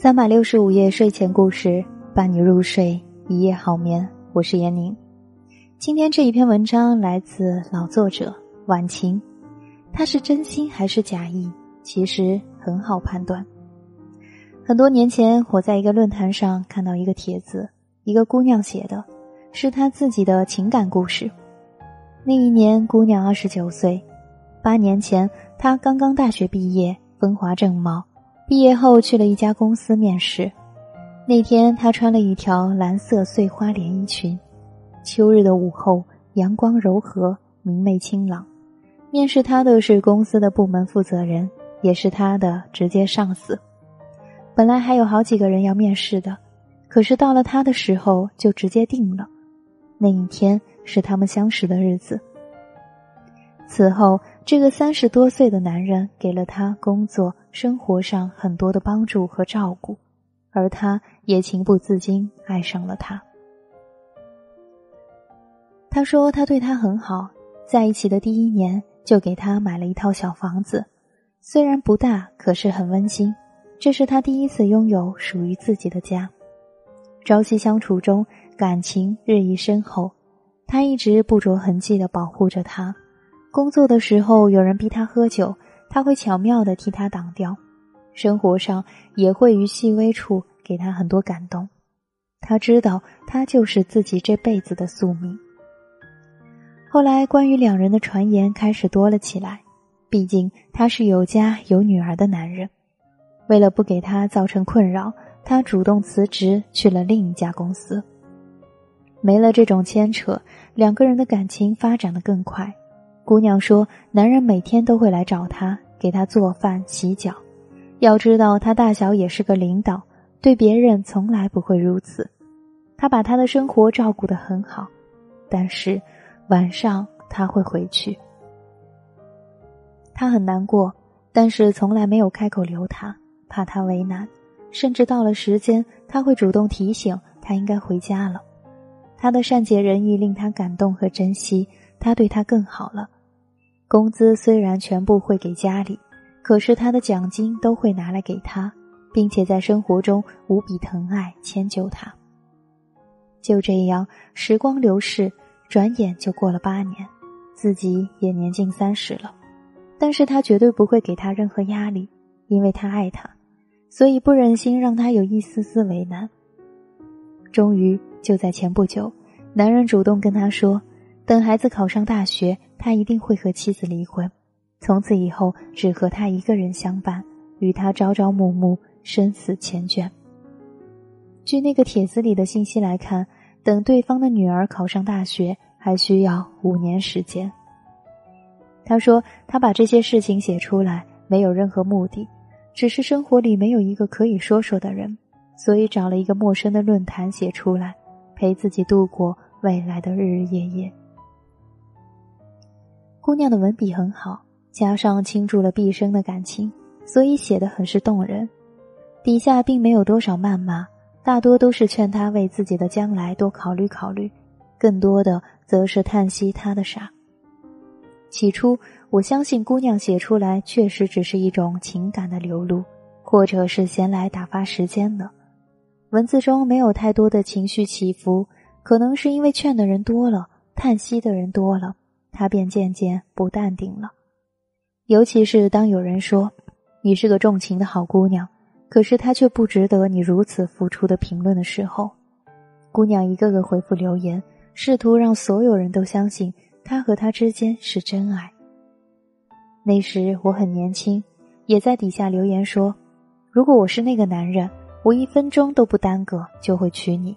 三百六十五夜睡前故事，伴你入睡，一夜好眠。我是闫宁。今天这一篇文章来自老作者晚晴，他是真心还是假意？其实很好判断。很多年前，我在一个论坛上看到一个帖子，一个姑娘写的，是她自己的情感故事。那一年，姑娘二十九岁，八年前她刚刚大学毕业，风华正茂。毕业后去了一家公司面试，那天她穿了一条蓝色碎花连衣裙。秋日的午后，阳光柔和，明媚清朗。面试她的是公司的部门负责人，也是她的直接上司。本来还有好几个人要面试的，可是到了她的时候就直接定了。那一天是他们相识的日子。此后，这个三十多岁的男人给了她工作、生活上很多的帮助和照顾，而她也情不自禁爱上了他。他说他对她很好，在一起的第一年就给她买了一套小房子，虽然不大，可是很温馨。这是他第一次拥有属于自己的家。朝夕相处中，感情日益深厚，他一直不着痕迹的保护着她。工作的时候，有人逼他喝酒，他会巧妙的替他挡掉；生活上也会于细微处给他很多感动。他知道，他就是自己这辈子的宿命。后来，关于两人的传言开始多了起来。毕竟他是有家有女儿的男人，为了不给他造成困扰，他主动辞职去了另一家公司。没了这种牵扯，两个人的感情发展的更快。姑娘说：“男人每天都会来找她，给她做饭、洗脚。要知道，他大小也是个领导，对别人从来不会如此。他把他的生活照顾得很好，但是晚上他会回去。他很难过，但是从来没有开口留他，怕他为难。甚至到了时间，他会主动提醒他应该回家了。他的善解人意令他感动和珍惜，他对他更好了。”工资虽然全部会给家里，可是他的奖金都会拿来给他，并且在生活中无比疼爱迁就他。就这样，时光流逝，转眼就过了八年，自己也年近三十了。但是他绝对不会给他任何压力，因为他爱他，所以不忍心让他有一丝丝为难。终于，就在前不久，男人主动跟他说：“等孩子考上大学。”他一定会和妻子离婚，从此以后只和他一个人相伴，与他朝朝暮暮，生死缱绻。据那个帖子里的信息来看，等对方的女儿考上大学，还需要五年时间。他说他把这些事情写出来没有任何目的，只是生活里没有一个可以说说的人，所以找了一个陌生的论坛写出来，陪自己度过未来的日日夜夜。姑娘的文笔很好，加上倾注了毕生的感情，所以写得很是动人。底下并没有多少谩骂，大多都是劝她为自己的将来多考虑考虑，更多的则是叹息她的傻。起初，我相信姑娘写出来确实只是一种情感的流露，或者是闲来打发时间的。文字中没有太多的情绪起伏，可能是因为劝的人多了，叹息的人多了。他便渐渐不淡定了，尤其是当有人说你是个重情的好姑娘，可是他却不值得你如此付出的评论的时候，姑娘一个个回复留言，试图让所有人都相信他和他之间是真爱。那时我很年轻，也在底下留言说，如果我是那个男人，我一分钟都不耽搁就会娶你。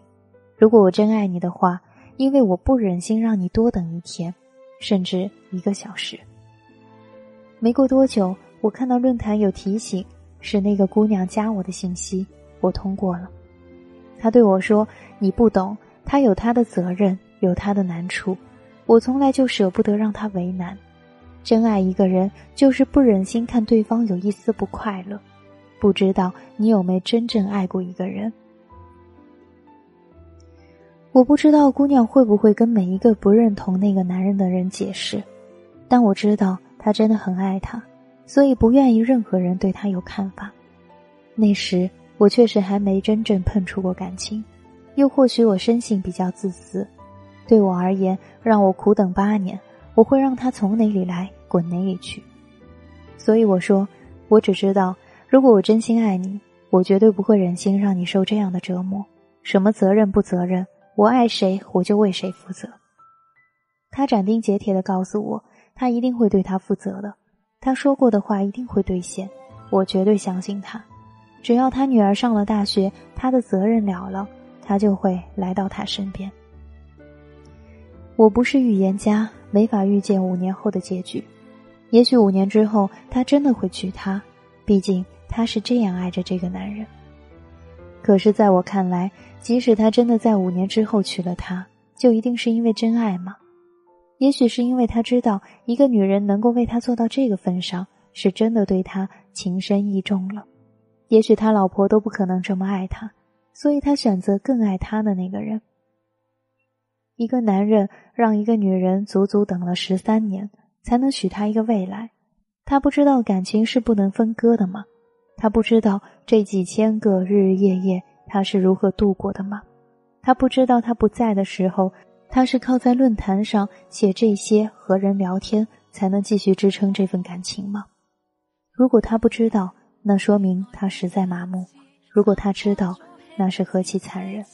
如果我真爱你的话，因为我不忍心让你多等一天。甚至一个小时。没过多久，我看到论坛有提醒，是那个姑娘加我的信息，我通过了。她对我说：“你不懂，她有她的责任，有她的难处。我从来就舍不得让她为难。真爱一个人，就是不忍心看对方有一丝不快乐。不知道你有没真正爱过一个人？”我不知道姑娘会不会跟每一个不认同那个男人的人解释，但我知道她真的很爱他，所以不愿意任何人对他有看法。那时我确实还没真正碰触过感情，又或许我生性比较自私，对我而言，让我苦等八年，我会让他从哪里来滚哪里去。所以我说，我只知道，如果我真心爱你，我绝对不会忍心让你受这样的折磨。什么责任不责任，我爱谁我就为谁负责。他斩钉截铁的告诉我，他一定会对他负责的，他说过的话一定会兑现，我绝对相信他。只要他女儿上了大学，他的责任了了，他就会来到他身边。我不是预言家，没法预见五年后的结局。也许五年之后，他真的会娶她，毕竟他是这样爱着这个男人。可是，在我看来，即使他真的在五年之后娶了她，就一定是因为真爱吗？也许是因为他知道，一个女人能够为他做到这个份上，是真的对他情深意重了。也许他老婆都不可能这么爱他，所以他选择更爱他的那个人。一个男人让一个女人足足等了十三年，才能许他一个未来。他不知道感情是不能分割的吗？他不知道这几千个日日夜夜他是如何度过的吗？他不知道他不在的时候，他是靠在论坛上写这些和人聊天才能继续支撑这份感情吗？如果他不知道，那说明他实在麻木。如果他知道，那是何其残忍。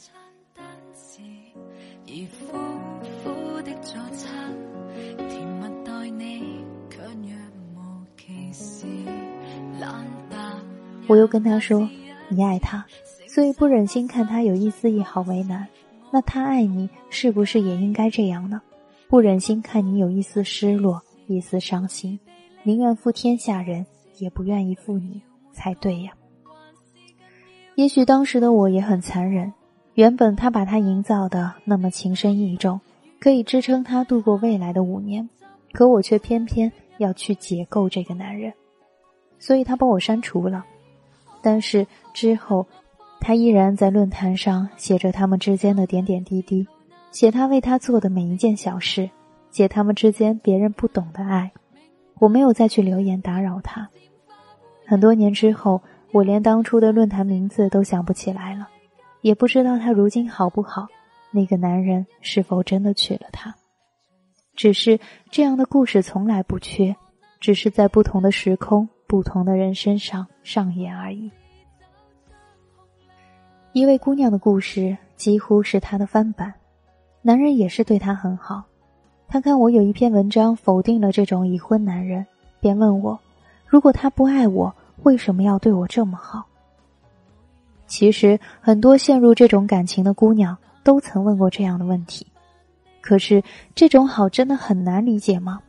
我又跟他说：“你爱他，所以不忍心看他有一丝一毫为难。那他爱你，是不是也应该这样呢？不忍心看你有一丝失落，一丝伤心，宁愿负天下人，也不愿意负你。”才对呀。也许当时的我也很残忍。原本他把他营造的那么情深意重，可以支撑他度过未来的五年，可我却偏偏要去解构这个男人，所以他把我删除了。但是之后，他依然在论坛上写着他们之间的点点滴滴，写他为他做的每一件小事，写他们之间别人不懂的爱。我没有再去留言打扰他。很多年之后，我连当初的论坛名字都想不起来了，也不知道他如今好不好，那个男人是否真的娶了她。只是这样的故事从来不缺，只是在不同的时空、不同的人身上上演而已。一位姑娘的故事几乎是她的翻版，男人也是对她很好。他看我有一篇文章否定了这种已婚男人，便问我。如果他不爱我，为什么要对我这么好？其实，很多陷入这种感情的姑娘都曾问过这样的问题。可是，这种好真的很难理解吗？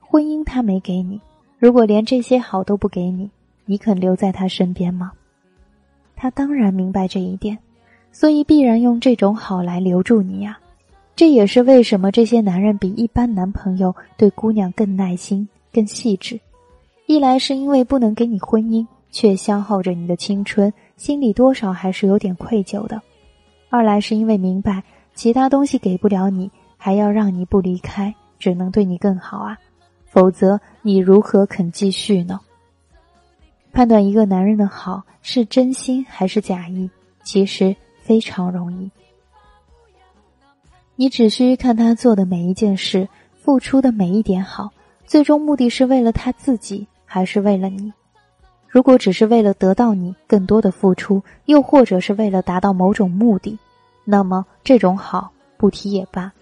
婚姻他没给你，如果连这些好都不给你，你肯留在他身边吗？他当然明白这一点，所以必然用这种好来留住你呀。这也是为什么这些男人比一般男朋友对姑娘更耐心、更细致。一来是因为不能给你婚姻，却消耗着你的青春，心里多少还是有点愧疚的；二来是因为明白其他东西给不了你，还要让你不离开，只能对你更好啊，否则你如何肯继续呢？判断一个男人的好是真心还是假意，其实非常容易，你只需看他做的每一件事，付出的每一点好，最终目的是为了他自己。还是为了你，如果只是为了得到你更多的付出，又或者是为了达到某种目的，那么这种好不提也罢。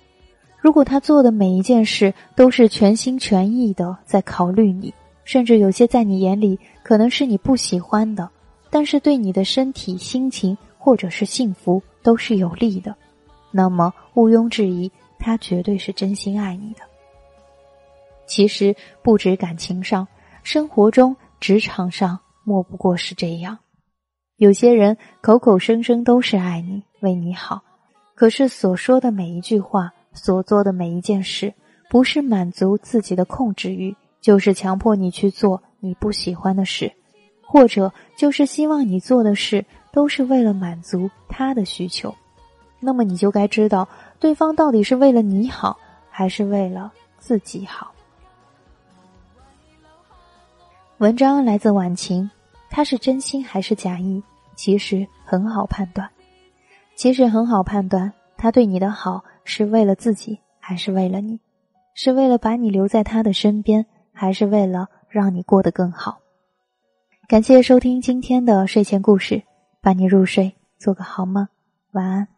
如果他做的每一件事都是全心全意的在考虑你，甚至有些在你眼里可能是你不喜欢的，但是对你的身体、心情或者是幸福都是有利的，那么毋庸置疑，他绝对是真心爱你的。其实不止感情上。生活中、职场上，莫不过是这样。有些人口口声声都是爱你、为你好，可是所说的每一句话、所做的每一件事，不是满足自己的控制欲，就是强迫你去做你不喜欢的事，或者就是希望你做的事都是为了满足他的需求。那么你就该知道，对方到底是为了你好，还是为了自己好。文章来自晚晴，他是真心还是假意？其实很好判断，其实很好判断，他对你的好是为了自己还是为了你，是为了把你留在他的身边，还是为了让你过得更好。感谢收听今天的睡前故事，伴你入睡，做个好梦，晚安。